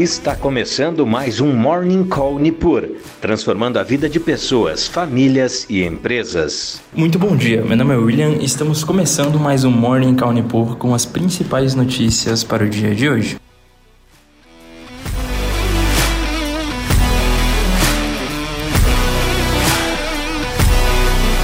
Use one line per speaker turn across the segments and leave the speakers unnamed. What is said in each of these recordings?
Está começando mais um Morning Call Nipur, transformando a vida de pessoas, famílias e empresas.
Muito bom dia, meu nome é William e estamos começando mais um Morning Call Nipur com as principais notícias para o dia de hoje.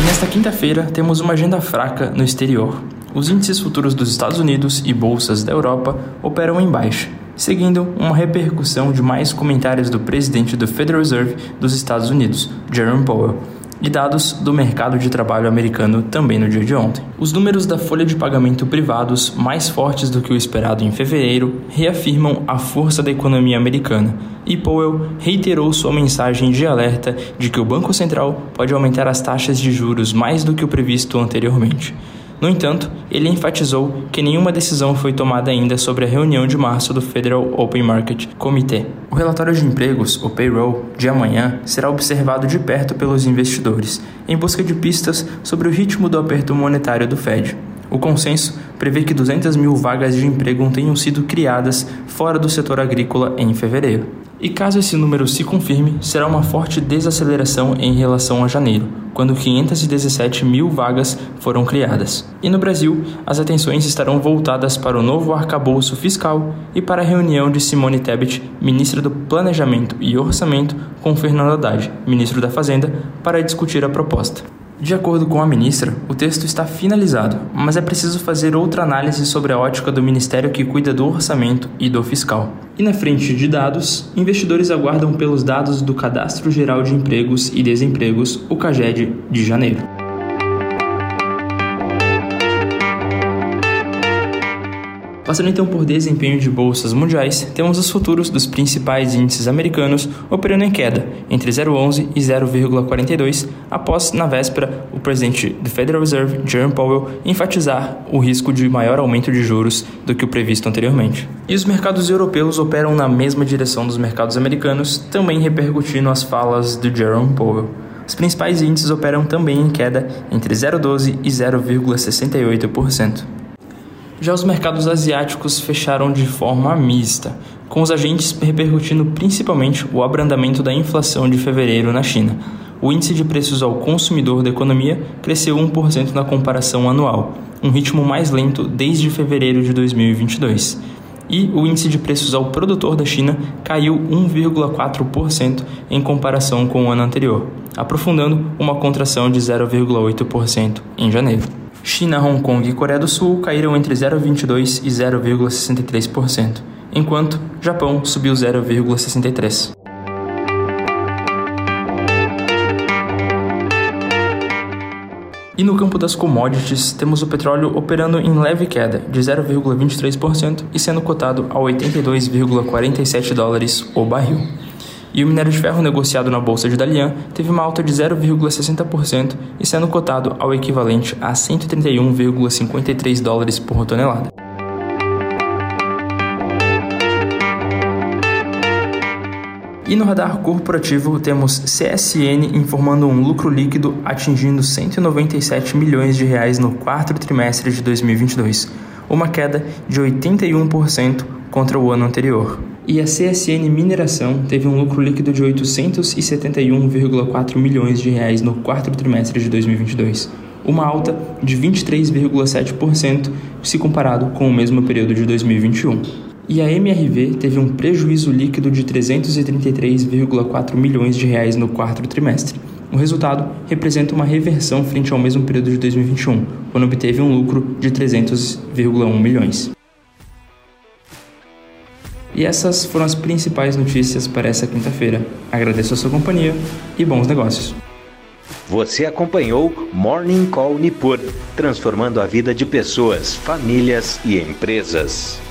Nesta quinta-feira, temos uma agenda fraca no exterior. Os índices futuros dos Estados Unidos e bolsas da Europa operam em baixa, seguindo uma repercussão de mais comentários do presidente do Federal Reserve dos Estados Unidos, Jerome Powell, e dados do mercado de trabalho americano também no dia de ontem. Os números da folha de pagamento privados, mais fortes do que o esperado em fevereiro, reafirmam a força da economia americana, e Powell reiterou sua mensagem de alerta de que o Banco Central pode aumentar as taxas de juros mais do que o previsto anteriormente. No entanto, ele enfatizou que nenhuma decisão foi tomada ainda sobre a reunião de março do Federal Open Market Committee. O relatório de empregos, o payroll, de amanhã será observado de perto pelos investidores, em busca de pistas sobre o ritmo do aperto monetário do Fed. O consenso prevê que 200 mil vagas de emprego tenham sido criadas fora do setor agrícola em fevereiro. E caso esse número se confirme, será uma forte desaceleração em relação a janeiro, quando 517 mil vagas foram criadas. E no Brasil, as atenções estarão voltadas para o novo arcabouço fiscal e para a reunião de Simone Tebet, ministra do Planejamento e Orçamento, com Fernando Haddad, ministro da Fazenda, para discutir a proposta. De acordo com a ministra, o texto está finalizado, mas é preciso fazer outra análise sobre a ótica do ministério que cuida do orçamento e do fiscal. E na frente de dados, investidores aguardam pelos dados do Cadastro Geral de Empregos e Desempregos, o CAGED, de janeiro. Passando então por desempenho de bolsas mundiais, temos os futuros dos principais índices americanos operando em queda, entre 0,11 e 0,42, após, na véspera, o presidente do Federal Reserve, Jerome Powell, enfatizar o risco de maior aumento de juros do que o previsto anteriormente. E os mercados europeus operam na mesma direção dos mercados americanos, também repercutindo as falas do Jerome Powell. Os principais índices operam também em queda entre 0,12 e 0,68%. Já os mercados asiáticos fecharam de forma mista, com os agentes repercutindo principalmente o abrandamento da inflação de fevereiro na China. O índice de preços ao consumidor da economia cresceu 1% na comparação anual, um ritmo mais lento desde fevereiro de 2022. E o índice de preços ao produtor da China caiu 1,4% em comparação com o ano anterior, aprofundando uma contração de 0,8% em janeiro. China, Hong Kong e Coreia do Sul caíram entre 0,22% e 0,63%, enquanto Japão subiu 0,63%. E no campo das commodities, temos o petróleo operando em leve queda, de 0,23% e sendo cotado a 82,47 dólares o barril e o minério de ferro negociado na bolsa de Dalian teve uma alta de 0,60% e sendo cotado ao equivalente a 131,53 dólares por tonelada. E no radar corporativo temos CSN informando um lucro líquido atingindo 197 milhões de reais no quarto trimestre de 2022, uma queda de 81% contra o ano anterior e a CSN Mineração teve um lucro líquido de 871,4 milhões de reais no quarto trimestre de 2022, uma alta de 23,7% se comparado com o mesmo período de 2021. E a MRV teve um prejuízo líquido de 333,4 milhões de reais no quarto trimestre. O resultado representa uma reversão frente ao mesmo período de 2021, quando obteve um lucro de 300,1 milhões. E essas foram as principais notícias para essa quinta-feira. Agradeço a sua companhia e bons negócios.
Você acompanhou Morning Call Nipur, transformando a vida de pessoas, famílias e empresas.